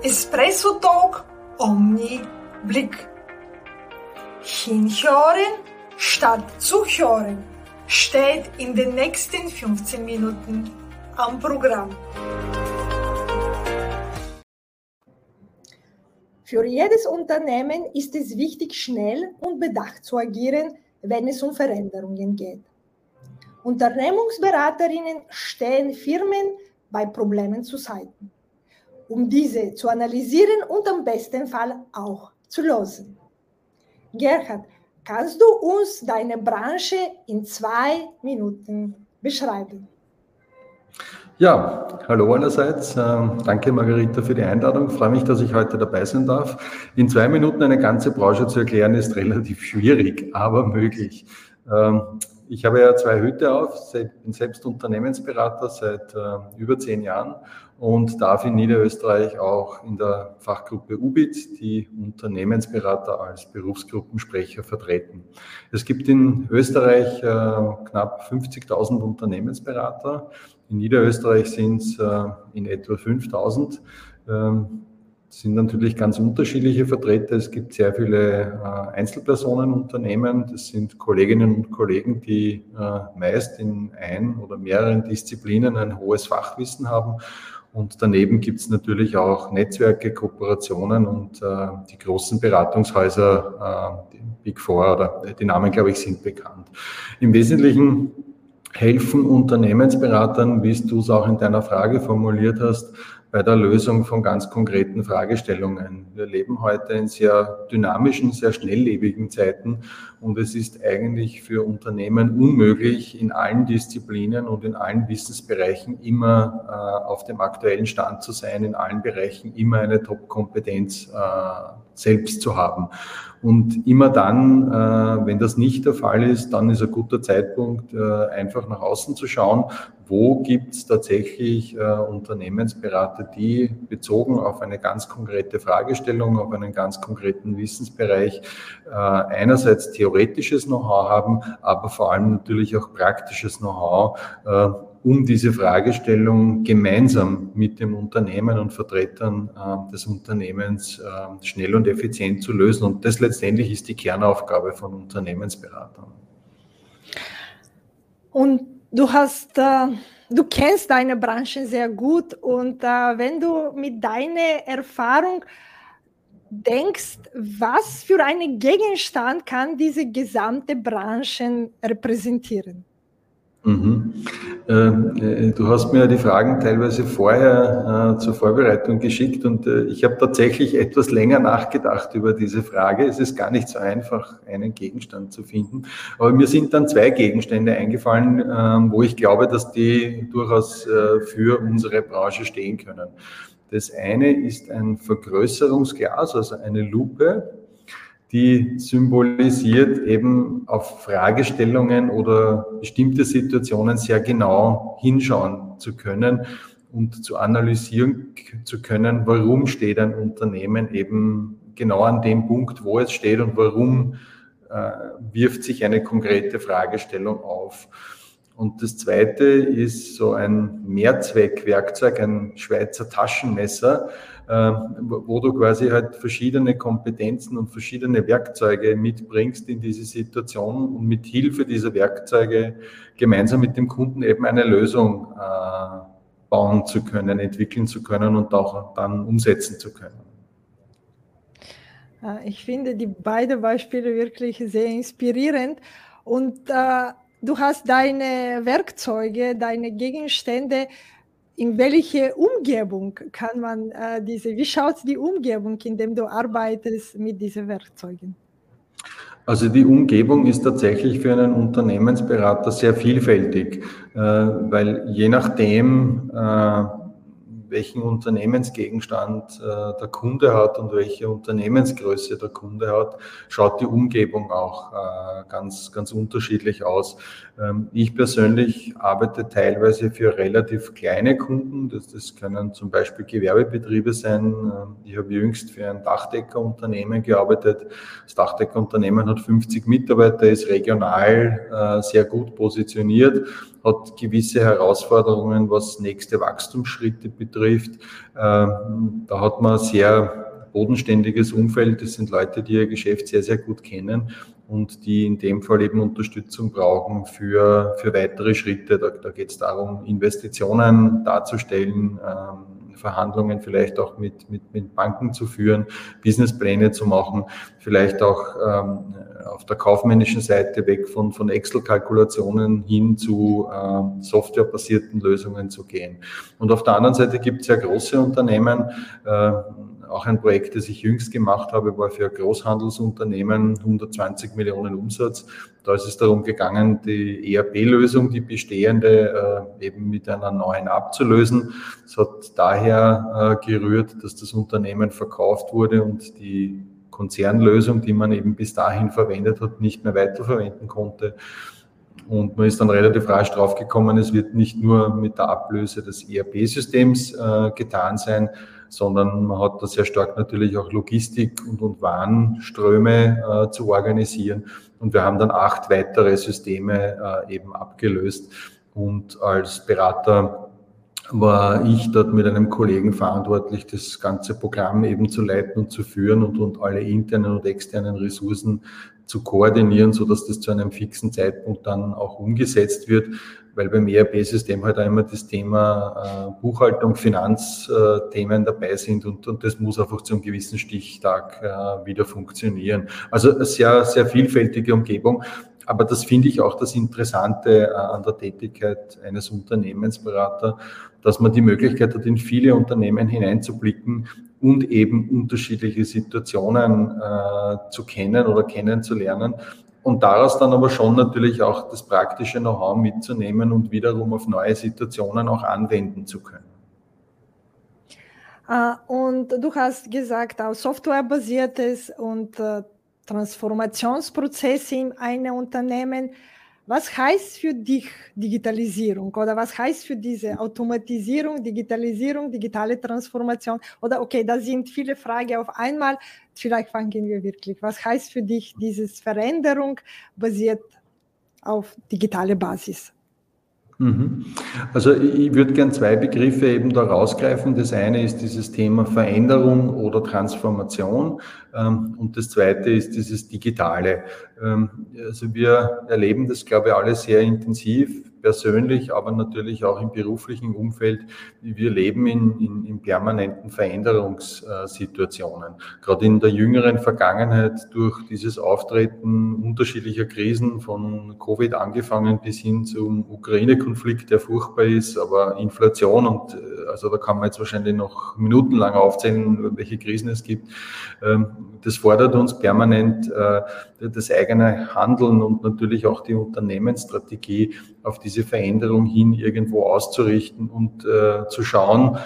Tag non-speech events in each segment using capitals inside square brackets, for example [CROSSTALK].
Espresso Talk Omni Blick. Hinhören statt zuhören steht in den nächsten 15 Minuten am Programm. Für jedes Unternehmen ist es wichtig, schnell und bedacht zu agieren, wenn es um Veränderungen geht. Unternehmensberaterinnen stehen Firmen bei Problemen zu Seiten, um diese zu analysieren und am besten Fall auch zu lösen. Gerhard, kannst du uns deine Branche in zwei Minuten beschreiben? Ja, hallo allerseits. Ähm, danke Margarita für die Einladung. Ich freue mich, dass ich heute dabei sein darf. In zwei Minuten eine ganze Branche zu erklären, ist [LAUGHS] relativ schwierig, aber möglich. Ähm, ich habe ja zwei Hüte auf, bin selbst Unternehmensberater seit äh, über zehn Jahren und darf in Niederösterreich auch in der Fachgruppe UBIT die Unternehmensberater als Berufsgruppensprecher vertreten. Es gibt in Österreich äh, knapp 50.000 Unternehmensberater. In Niederösterreich sind es äh, in etwa 5.000 sind natürlich ganz unterschiedliche Vertreter. Es gibt sehr viele äh, Einzelpersonenunternehmen. Das sind Kolleginnen und Kollegen, die äh, meist in ein oder mehreren Disziplinen ein hohes Fachwissen haben. Und daneben gibt es natürlich auch Netzwerke, Kooperationen und äh, die großen Beratungshäuser, die Big Four oder die Namen, glaube ich, sind bekannt. Im Wesentlichen helfen Unternehmensberatern, wie du es auch in deiner Frage formuliert hast, bei der Lösung von ganz konkreten Fragestellungen. Wir leben heute in sehr dynamischen, sehr schnelllebigen Zeiten und es ist eigentlich für Unternehmen unmöglich, in allen Disziplinen und in allen Wissensbereichen immer äh, auf dem aktuellen Stand zu sein, in allen Bereichen immer eine Top-Kompetenz äh, selbst zu haben. Und immer dann, äh, wenn das nicht der Fall ist, dann ist ein guter Zeitpunkt, äh, einfach nach außen zu schauen, wo gibt es tatsächlich äh, Unternehmensberater, die bezogen auf eine ganz konkrete Fragestellung, auf einen ganz konkreten Wissensbereich einerseits theoretisches Know-how haben, aber vor allem natürlich auch praktisches Know-how, um diese Fragestellung gemeinsam mit dem Unternehmen und Vertretern äh, des Unternehmens äh, schnell und effizient zu lösen. Und das letztendlich ist die Kernaufgabe von Unternehmensberatern. Und du hast, äh, du kennst deine Branche sehr gut und äh, wenn du mit deiner Erfahrung denkst, was für einen Gegenstand kann diese gesamte Branche repräsentieren? Mhm. Äh, du hast mir die Fragen teilweise vorher äh, zur Vorbereitung geschickt und äh, ich habe tatsächlich etwas länger nachgedacht über diese Frage. Es ist gar nicht so einfach, einen Gegenstand zu finden. Aber mir sind dann zwei Gegenstände eingefallen, ähm, wo ich glaube, dass die durchaus für unsere Branche stehen können. Das eine ist ein Vergrößerungsglas, also eine Lupe, die symbolisiert eben auf Fragestellungen oder bestimmte Situationen sehr genau hinschauen zu können und zu analysieren zu können, warum steht ein Unternehmen eben genau an dem Punkt, wo es steht und warum äh, wirft sich eine konkrete Fragestellung auf. Und das zweite ist so ein Mehrzweckwerkzeug, ein Schweizer Taschenmesser, wo du quasi halt verschiedene Kompetenzen und verschiedene Werkzeuge mitbringst in diese Situation und mit Hilfe dieser Werkzeuge gemeinsam mit dem Kunden eben eine Lösung äh, bauen zu können, entwickeln zu können und auch dann umsetzen zu können. Äh, ich finde die beiden Beispiele wirklich sehr inspirierend und äh, du hast deine Werkzeuge, deine Gegenstände in welche Umgebung kann man äh, diese, wie schaut die Umgebung, in dem du arbeitest mit diesen Werkzeugen? Also die Umgebung ist tatsächlich für einen Unternehmensberater sehr vielfältig, äh, weil je nachdem, äh, welchen Unternehmensgegenstand äh, der Kunde hat und welche Unternehmensgröße der Kunde hat, schaut die Umgebung auch äh, ganz, ganz unterschiedlich aus. Ähm, ich persönlich arbeite teilweise für relativ kleine Kunden. Das, das können zum Beispiel Gewerbebetriebe sein. Ähm, ich habe jüngst für ein Dachdeckerunternehmen gearbeitet. Das Dachdeckerunternehmen hat 50 Mitarbeiter, ist regional äh, sehr gut positioniert hat gewisse Herausforderungen, was nächste Wachstumsschritte betrifft. Ähm, da hat man sehr bodenständiges Umfeld. Das sind Leute, die ihr Geschäft sehr, sehr gut kennen und die in dem Fall eben Unterstützung brauchen für, für weitere Schritte. Da, da geht es darum, Investitionen darzustellen, ähm, Verhandlungen vielleicht auch mit, mit, mit Banken zu führen, Businesspläne zu machen, vielleicht auch ähm, auf der kaufmännischen Seite weg von, von Excel-Kalkulationen hin zu ähm, softwarebasierten Lösungen zu gehen. Und auf der anderen Seite gibt es ja große Unternehmen, äh, auch ein Projekt, das ich jüngst gemacht habe, war für ein Großhandelsunternehmen 120 Millionen Umsatz. Da ist es darum gegangen, die ERP-Lösung, die bestehende, äh, eben mit einer neuen abzulösen. Es hat daher äh, gerührt, dass das Unternehmen verkauft wurde und die Konzernlösung, die man eben bis dahin verwendet hat, nicht mehr weiterverwenden konnte. Und man ist dann relativ rasch draufgekommen, es wird nicht nur mit der Ablöse des ERP-Systems äh, getan sein, sondern man hat da sehr stark natürlich auch Logistik und, und Warenströme äh, zu organisieren. Und wir haben dann acht weitere Systeme äh, eben abgelöst. Und als Berater war ich dort mit einem Kollegen verantwortlich, das ganze Programm eben zu leiten und zu führen und, und alle internen und externen Ressourcen zu koordinieren, so dass das zu einem fixen Zeitpunkt dann auch umgesetzt wird weil beim ERP-System halt auch immer das Thema äh, Buchhaltung, Finanzthemen dabei sind und, und das muss einfach zu einem gewissen Stichtag äh, wieder funktionieren. Also eine sehr, sehr vielfältige Umgebung. Aber das finde ich auch das Interessante äh, an der Tätigkeit eines Unternehmensberater, dass man die Möglichkeit hat, in viele Unternehmen hineinzublicken und eben unterschiedliche Situationen äh, zu kennen oder kennenzulernen und daraus dann aber schon natürlich auch das praktische Know-how mitzunehmen und wiederum auf neue Situationen auch anwenden zu können. Äh, und du hast gesagt, auch softwarebasiertes und äh, Transformationsprozesse in einem Unternehmen was heißt für dich Digitalisierung oder was heißt für diese Automatisierung, Digitalisierung, digitale Transformation? Oder okay, da sind viele Fragen auf einmal. Vielleicht fangen wir wirklich. Was heißt für dich dieses Veränderung basiert auf digitale Basis? Mhm. Also ich würde gern zwei Begriffe eben da rausgreifen. Das eine ist dieses Thema Veränderung oder Transformation und das zweite ist dieses Digitale. Ähm, also wir erleben das, glaube ich, alle sehr intensiv persönlich, aber natürlich auch im beruflichen Umfeld. Wir leben in, in, in permanenten Veränderungssituationen. Gerade in der jüngeren Vergangenheit durch dieses Auftreten unterschiedlicher Krisen von Covid angefangen bis hin zum Ukraine-Konflikt, der furchtbar ist, aber Inflation und äh, also da kann man jetzt wahrscheinlich noch minutenlang aufzählen, welche Krisen es gibt. Das fordert uns permanent äh, das eigene Handeln und natürlich auch die Unternehmensstrategie auf diese Veränderung hin irgendwo auszurichten und äh, zu schauen,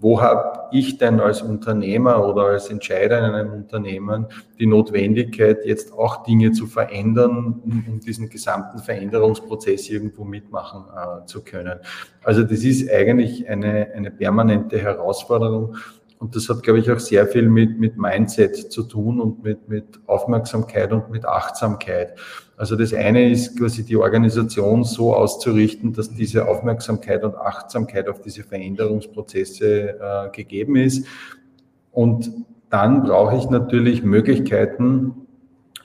wo habe ich denn als Unternehmer oder als Entscheider in einem Unternehmen die Notwendigkeit, jetzt auch Dinge zu verändern, um, um diesen gesamten Veränderungsprozess irgendwo mitmachen äh, zu können. Also das ist eigentlich eine, eine permanente Herausforderung und das hat, glaube ich, auch sehr viel mit, mit Mindset zu tun und mit, mit Aufmerksamkeit und mit Achtsamkeit. Also das eine ist quasi die Organisation so auszurichten, dass diese Aufmerksamkeit und Achtsamkeit auf diese Veränderungsprozesse äh, gegeben ist. Und dann brauche ich natürlich Möglichkeiten,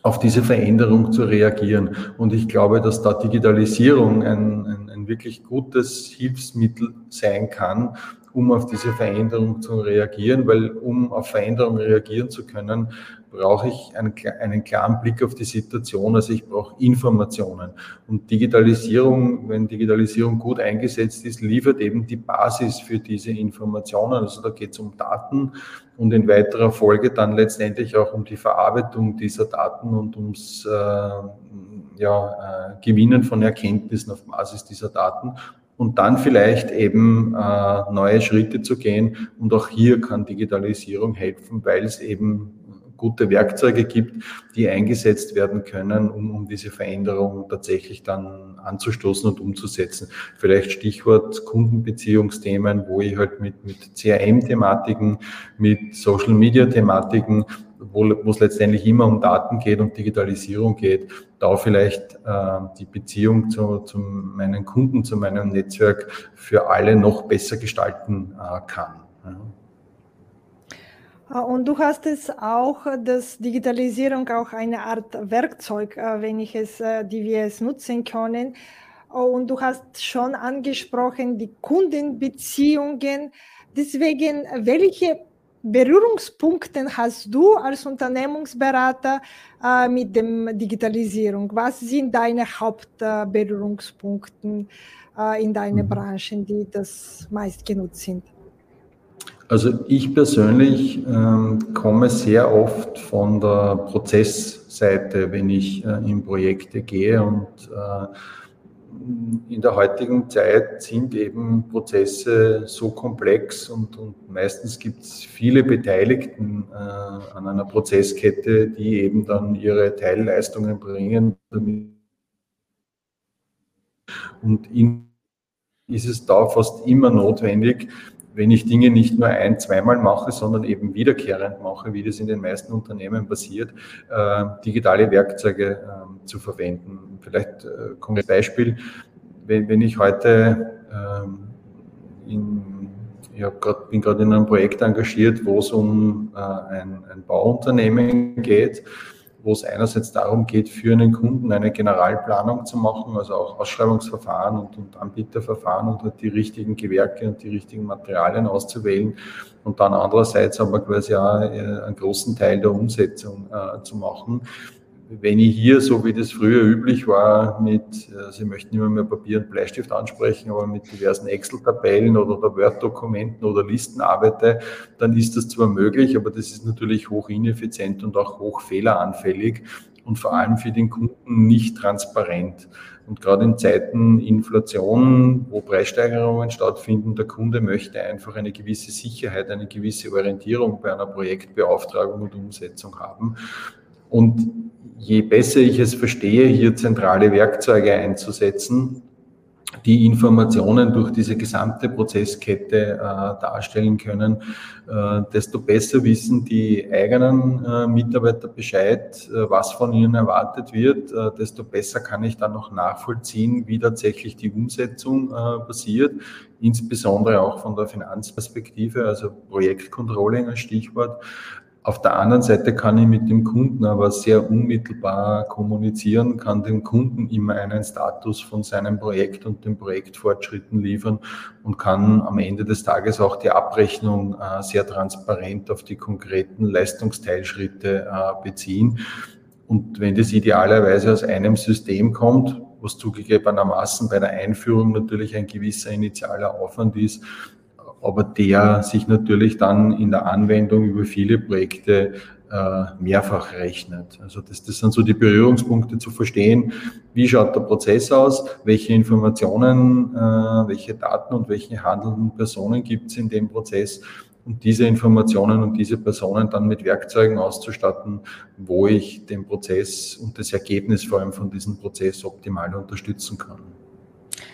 auf diese Veränderung zu reagieren. Und ich glaube, dass da Digitalisierung ein, ein, ein wirklich gutes Hilfsmittel sein kann, um auf diese Veränderung zu reagieren, weil um auf Veränderung reagieren zu können, brauche ich einen, einen klaren Blick auf die Situation. Also ich brauche Informationen. Und Digitalisierung, wenn Digitalisierung gut eingesetzt ist, liefert eben die Basis für diese Informationen. Also da geht es um Daten und in weiterer Folge dann letztendlich auch um die Verarbeitung dieser Daten und ums äh, ja, äh, Gewinnen von Erkenntnissen auf Basis dieser Daten und dann vielleicht eben äh, neue Schritte zu gehen. Und auch hier kann Digitalisierung helfen, weil es eben gute Werkzeuge gibt, die eingesetzt werden können, um, um diese Veränderung tatsächlich dann anzustoßen und umzusetzen. Vielleicht Stichwort Kundenbeziehungsthemen, wo ich halt mit, mit CRM-Thematiken, mit Social-Media-Thematiken wo, es letztendlich immer um Daten geht und Digitalisierung geht, da vielleicht äh, die Beziehung zu, zu meinen Kunden, zu meinem Netzwerk für alle noch besser gestalten äh, kann. Ja. Äh, und du hast es auch, dass Digitalisierung auch eine Art Werkzeug, äh, wenn ich es, äh, die wir es nutzen können. Und du hast schon angesprochen, die Kundenbeziehungen. Deswegen, welche Berührungspunkte hast du als Unternehmensberater äh, mit der Digitalisierung? Was sind deine Hauptberührungspunkte äh, in deinen mhm. Branchen, die das meist genutzt sind? Also ich persönlich ähm, komme sehr oft von der Prozessseite, wenn ich äh, in Projekte gehe und äh, in der heutigen Zeit sind eben Prozesse so komplex und, und meistens gibt es viele Beteiligten äh, an einer Prozesskette, die eben dann ihre Teilleistungen bringen. Und in ist es da fast immer notwendig, wenn ich Dinge nicht nur ein, zweimal mache, sondern eben wiederkehrend mache, wie das in den meisten Unternehmen passiert, äh, digitale Werkzeuge äh, zu verwenden. Vielleicht äh, konkretes Beispiel, wenn, wenn ich heute ähm, in, ich grad, bin gerade in einem Projekt engagiert, wo es um äh, ein, ein Bauunternehmen geht, wo es einerseits darum geht, für einen Kunden eine Generalplanung zu machen, also auch Ausschreibungsverfahren und, und Anbieterverfahren und die richtigen Gewerke und die richtigen Materialien auszuwählen und dann andererseits aber quasi auch äh, einen großen Teil der Umsetzung äh, zu machen wenn ich hier, so wie das früher üblich war, mit, Sie möchten immer mehr Papier und Bleistift ansprechen, aber mit diversen Excel-Tabellen oder Word-Dokumenten oder Listen arbeite, dann ist das zwar möglich, aber das ist natürlich hoch ineffizient und auch hoch fehleranfällig und vor allem für den Kunden nicht transparent. Und gerade in Zeiten Inflation, wo Preissteigerungen stattfinden, der Kunde möchte einfach eine gewisse Sicherheit, eine gewisse Orientierung bei einer Projektbeauftragung und Umsetzung haben. Und je besser ich es verstehe, hier zentrale Werkzeuge einzusetzen, die Informationen durch diese gesamte Prozesskette äh, darstellen können, äh, desto besser wissen die eigenen äh, Mitarbeiter Bescheid, äh, was von ihnen erwartet wird, äh, desto besser kann ich dann noch nachvollziehen, wie tatsächlich die Umsetzung äh, passiert, insbesondere auch von der Finanzperspektive, also Projektcontrolling als Stichwort. Auf der anderen Seite kann ich mit dem Kunden aber sehr unmittelbar kommunizieren, kann dem Kunden immer einen Status von seinem Projekt und den Projektfortschritten liefern und kann am Ende des Tages auch die Abrechnung äh, sehr transparent auf die konkreten Leistungsteilschritte äh, beziehen. Und wenn das idealerweise aus einem System kommt, was zugegebenermaßen bei der Einführung natürlich ein gewisser initialer Aufwand ist, aber der sich natürlich dann in der Anwendung über viele Projekte äh, mehrfach rechnet. Also das, das sind so die Berührungspunkte zu verstehen, wie schaut der Prozess aus, welche Informationen, äh, welche Daten und welche handelnden Personen gibt es in dem Prozess und diese Informationen und diese Personen dann mit Werkzeugen auszustatten, wo ich den Prozess und das Ergebnis vor allem von diesem Prozess optimal unterstützen kann.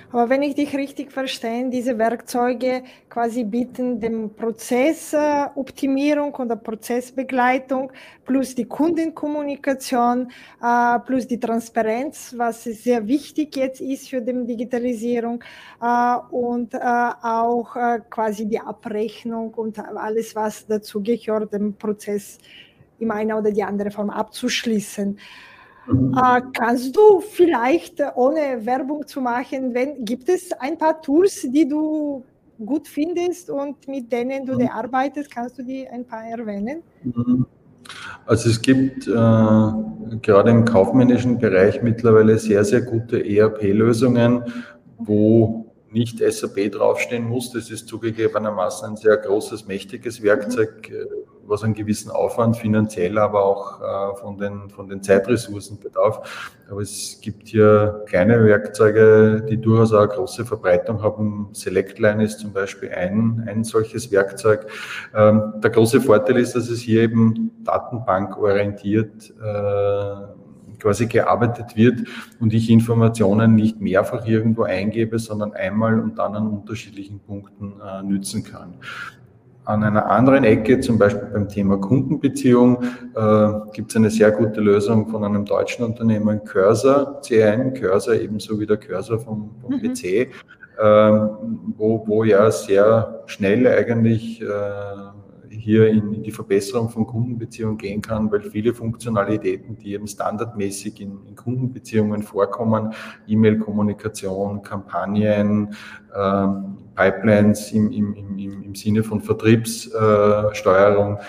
Aber wenn ich dich richtig verstehe, diese Werkzeuge quasi bieten dem Prozessoptimierung und der Prozessbegleitung plus die Kundenkommunikation äh, plus die Transparenz, was sehr wichtig jetzt ist für die Digitalisierung äh, und äh, auch quasi die Abrechnung und alles, was dazu gehört, den Prozess in einer oder die andere Form abzuschließen. Äh, kannst du vielleicht, äh, ohne Werbung zu machen, wenn, gibt es ein paar Tools, die du gut findest und mit denen du mhm. arbeitest? Kannst du die ein paar erwähnen? Mhm. Also es gibt äh, gerade im kaufmännischen Bereich mittlerweile sehr, sehr gute ERP-Lösungen, wo nicht SAP draufstehen muss. Das ist zugegebenermaßen ein sehr großes, mächtiges Werkzeug. Mhm was einen gewissen Aufwand finanziell, aber auch äh, von, den, von den Zeitressourcen bedarf. Aber es gibt hier kleine Werkzeuge, die durchaus auch eine große Verbreitung haben. Selectline ist zum Beispiel ein, ein solches Werkzeug. Ähm, der große Vorteil ist, dass es hier eben datenbankorientiert äh, quasi gearbeitet wird und ich Informationen nicht mehrfach irgendwo eingebe, sondern einmal und dann an unterschiedlichen Punkten äh, nützen kann. an einer anderen Ecke, zum Beispiel beim Thema Kundenbeziehung, äh, gibt es eine sehr gute Lösung von einem deutschen Unternehmen, Cursor CN, Cursor ebenso wie der Cursor vom, vom mhm. PC, äh, wo, wo ja sehr schnell eigentlich äh, hier in, die Verbesserung von Kundenbeziehungen gehen kann, weil viele Funktionalitäten, die eben standardmäßig in, in Kundenbeziehungen vorkommen, E-Mail-Kommunikation, Kampagnen, äh, Pipelines im, im, im, im Sinne von Vertriebssteuerung,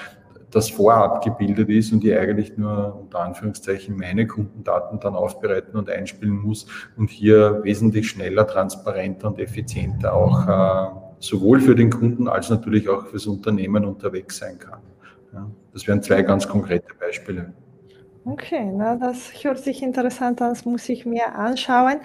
das vorab gebildet ist und ich eigentlich nur unter Anführungszeichen meine Kundendaten dann aufbereiten und einspielen muss und hier wesentlich schneller, transparenter und effizienter auch äh, sowohl für den Kunden als natürlich auch fürs Unternehmen unterwegs sein kann. Ja, das wären zwei ganz konkrete Beispiele. Okay, na, das hört sich interessant an, das muss ich mir anschauen.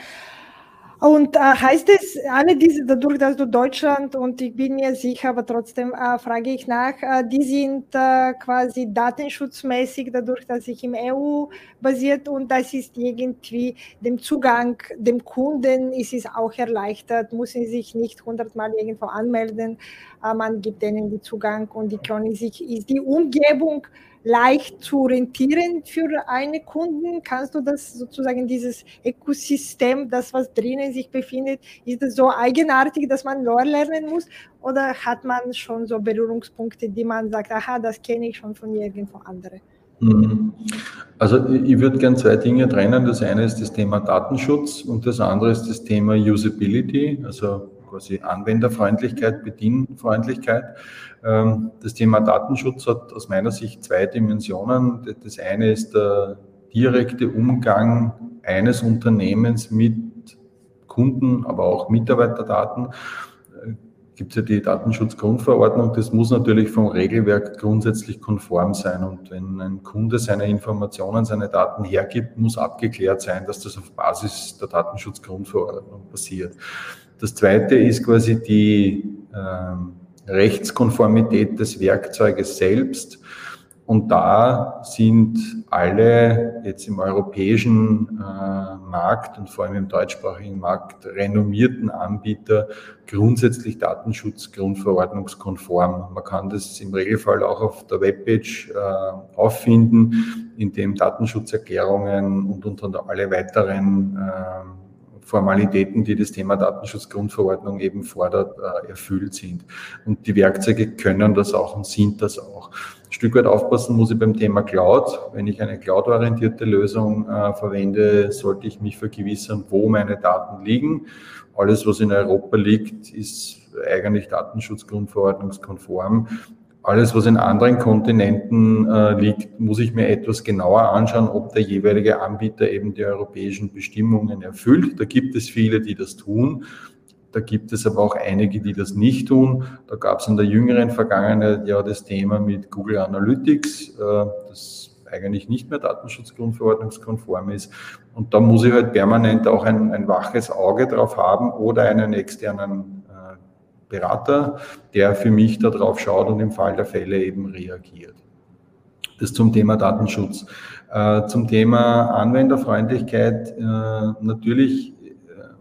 Und äh, heißt es, alle diese, dadurch, dass du Deutschland und ich bin mir sicher, aber trotzdem äh, frage ich nach, äh, die sind äh, quasi datenschutzmäßig, dadurch, dass ich im EU basiert und das ist irgendwie dem Zugang dem Kunden ist es auch erleichtert, müssen sich nicht hundertmal irgendwo anmelden, äh, man gibt denen den Zugang und die können sich, ist die Umgebung leicht zu orientieren für eine Kunden? Kannst du das sozusagen, dieses Ökosystem, das was drinnen sich befindet, ist das so eigenartig, dass man neu lernen muss? Oder hat man schon so Berührungspunkte, die man sagt, aha, das kenne ich schon von irgendwo anderen? Mhm. Also ich würde gerne zwei Dinge trennen. Das eine ist das Thema Datenschutz und das andere ist das Thema Usability, also quasi Anwenderfreundlichkeit, Bedienfreundlichkeit. Ähm, das Thema Datenschutz hat aus meiner Sicht zwei Dimensionen. Das eine ist der direkte Umgang eines Unternehmens mit Kunden, aber auch Mitarbeiterdaten gibt es ja die Datenschutzgrundverordnung. Das muss natürlich vom Regelwerk grundsätzlich konform sein. Und wenn ein Kunde seine Informationen, seine Daten hergibt, muss abgeklärt sein, dass das auf Basis der Datenschutzgrundverordnung passiert. Das zweite ist quasi die ähm, Rechtskonformität des Werkzeuges selbst. Und da sind alle jetzt im europäischen äh, Markt und vor allem im deutschsprachigen Markt renommierten Anbieter grundsätzlich Datenschutzgrundverordnungskonform. Man kann das im Regelfall auch auf der Webpage äh, auffinden, in dem Datenschutzerklärungen und, und alle weiteren äh, Formalitäten, die das Thema Datenschutzgrundverordnung eben fordert, äh, erfüllt sind. Und die Werkzeuge können das auch und sind das auch. Stück weit aufpassen muss ich beim Thema Cloud. Wenn ich eine cloud-orientierte Lösung äh, verwende, sollte ich mich vergewissern, wo meine Daten liegen. Alles, was in Europa liegt, ist eigentlich Datenschutzgrundverordnungskonform. Alles, was in anderen Kontinenten äh, liegt, muss ich mir etwas genauer anschauen, ob der jeweilige Anbieter eben die europäischen Bestimmungen erfüllt. Da gibt es viele, die das tun. Da gibt es aber auch einige, die das nicht tun. Da gab es in der jüngeren Vergangenheit ja das Thema mit Google Analytics, äh, das eigentlich nicht mehr datenschutzgrundverordnungskonform ist. Und da muss ich halt permanent auch ein, ein waches Auge drauf haben oder einen externen Berater, der für mich darauf schaut und im Fall der Fälle eben reagiert. Das zum Thema Datenschutz. Äh, zum Thema Anwenderfreundlichkeit. Äh, natürlich, äh,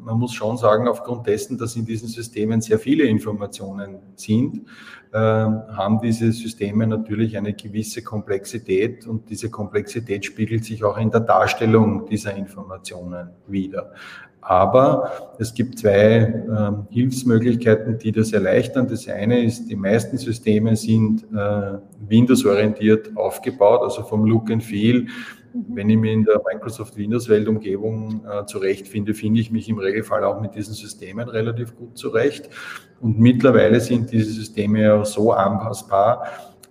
man muss schon sagen, aufgrund dessen, dass in diesen Systemen sehr viele Informationen sind, haben diese Systeme natürlich eine gewisse Komplexität und diese Komplexität spiegelt sich auch in der Darstellung dieser Informationen wieder. Aber es gibt zwei ähm, Hilfsmöglichkeiten, die das erleichtern. Das eine ist, die meisten Systeme sind äh, Windows-orientiert aufgebaut, also vom Look and Feel. Mhm. Wenn ich mich in der Microsoft Windows-Welt-Umgebung äh, zurechtfinde, finde ich mich im Regelfall auch mit diesen Systemen relativ gut zurecht. Und mittlerweile sind diese Systeme ja so anpassbar,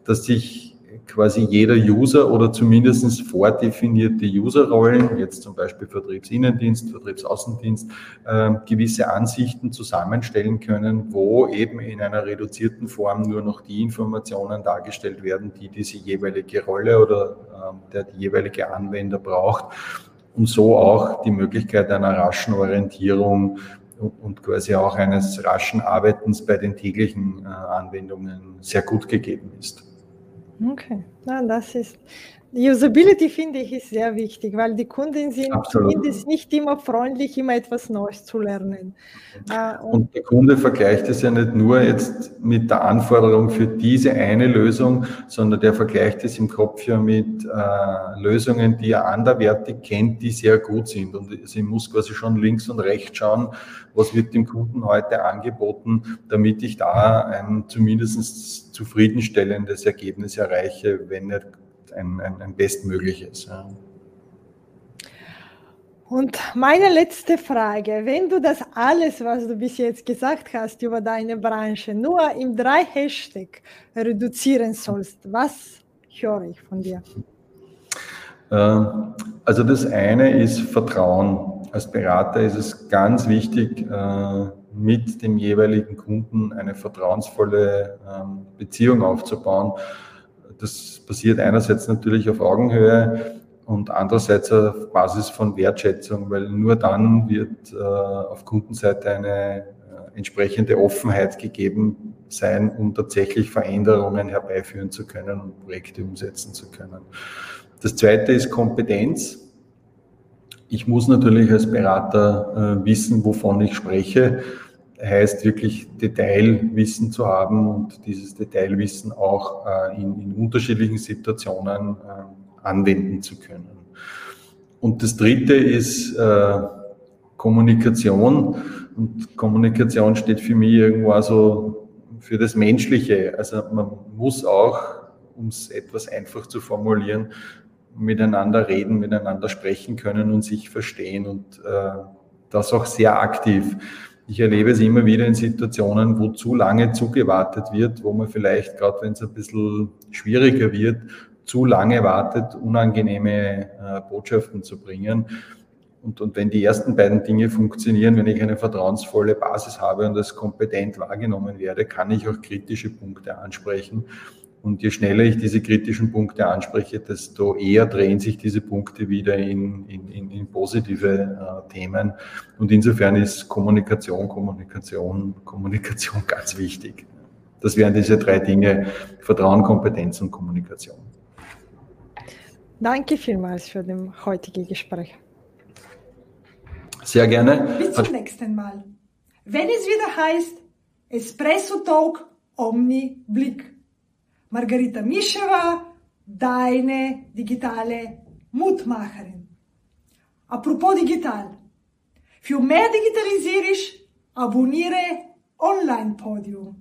dass sich quasi jeder User oder zumindest vordefinierte Userrollen, jetzt zum Beispiel Vertriebsinnendienst, Vertriebsaußendienst, äh, gewisse Ansichten zusammenstellen können, wo eben in einer reduzierten Form nur noch die Informationen dargestellt werden, die diese jeweilige Rolle oder äh, der jeweilige Anwender braucht und so auch die Möglichkeit einer raschen Orientierung und quasi auch eines raschen Arbeitens bei den täglichen äh, Anwendungen sehr gut gegeben ist. Okay, ja, das ist Usability finde ich ist sehr wichtig, weil die Kunden sind zumindest nicht immer freundlich, immer etwas Neues zu lernen. Äh, und, und, der Kunde vergleicht es ja nicht nur jetzt mit der Anforderung für diese eine Lösung, sondern der vergleicht es im Kopf ja mit äh, Lösungen, die er anderwertig kennt, die sehr gut sind. Und sie muss quasi schon links und rechts schauen, was wird dem Kunden heute angeboten, damit ich da ein zumindest zufriedenstellendes Ergebnis erreiche, wenn er ein, ein, ein bestmögliches. Ja. Und meine letzte Frage, wenn du das alles, was du bis jetzt gesagt hast über deine Branche, nur in drei Hashtag reduzieren sollst, was höre ich von dir? Äh, also das eine ist Vertrauen. Als Berater ist es ganz wichtig, äh, mit dem jeweiligen Kunden eine vertrauensvolle ähm, Beziehung aufzubauen das passiert einerseits natürlich auf Augenhöhe und andererseits auf Basis von Wertschätzung, weil nur dann wird äh, auf Kundenseite eine äh, entsprechende Offenheit gegeben sein, um tatsächlich Veränderungen herbeiführen zu können und Projekte umsetzen zu können. Das zweite ist Kompetenz. Ich muss natürlich als Berater äh, wissen, wovon ich spreche heißt wirklich Detailwissen zu haben und dieses Detailwissen auch äh, in, in, unterschiedlichen Situationen äh, anwenden zu können. Und das Dritte ist äh, Kommunikation. Und Kommunikation steht für mich irgendwo also für das Menschliche. Also man muss auch, um es etwas einfach zu formulieren, miteinander reden, miteinander sprechen können und sich verstehen und äh, das auch sehr aktiv ich erlebe es immer wieder in Situationen, wo zu lange zugewartet wird, wo man vielleicht, gerade wenn es ein bisschen schwieriger wird, zu lange wartet, unangenehme äh, Botschaften zu bringen. Und, und wenn die ersten beiden Dinge funktionieren, wenn ich eine vertrauensvolle Basis habe und als kompetent wahrgenommen werde, kann ich auch kritische Punkte ansprechen. Und je schneller ich diese kritischen Punkte anspreche, desto eher drehen sich diese Punkte wieder in, in, in positive äh, Themen. Und insofern ist Kommunikation, Kommunikation, Kommunikation [LAUGHS] ganz wichtig. Das wären diese drei Dinge, Vertrauen, Kompetenz und Kommunikation. Danke vielmals für das heutige Gespräch. Sehr gerne. Bis zum nächsten Mal. Wenn es wieder heißt Espresso Talk Omni Blick. Margarita Mischewa, deine digitale Mutmacherin. Apropos digital. Für mehr Digitalisierung abonniere Online-Podium.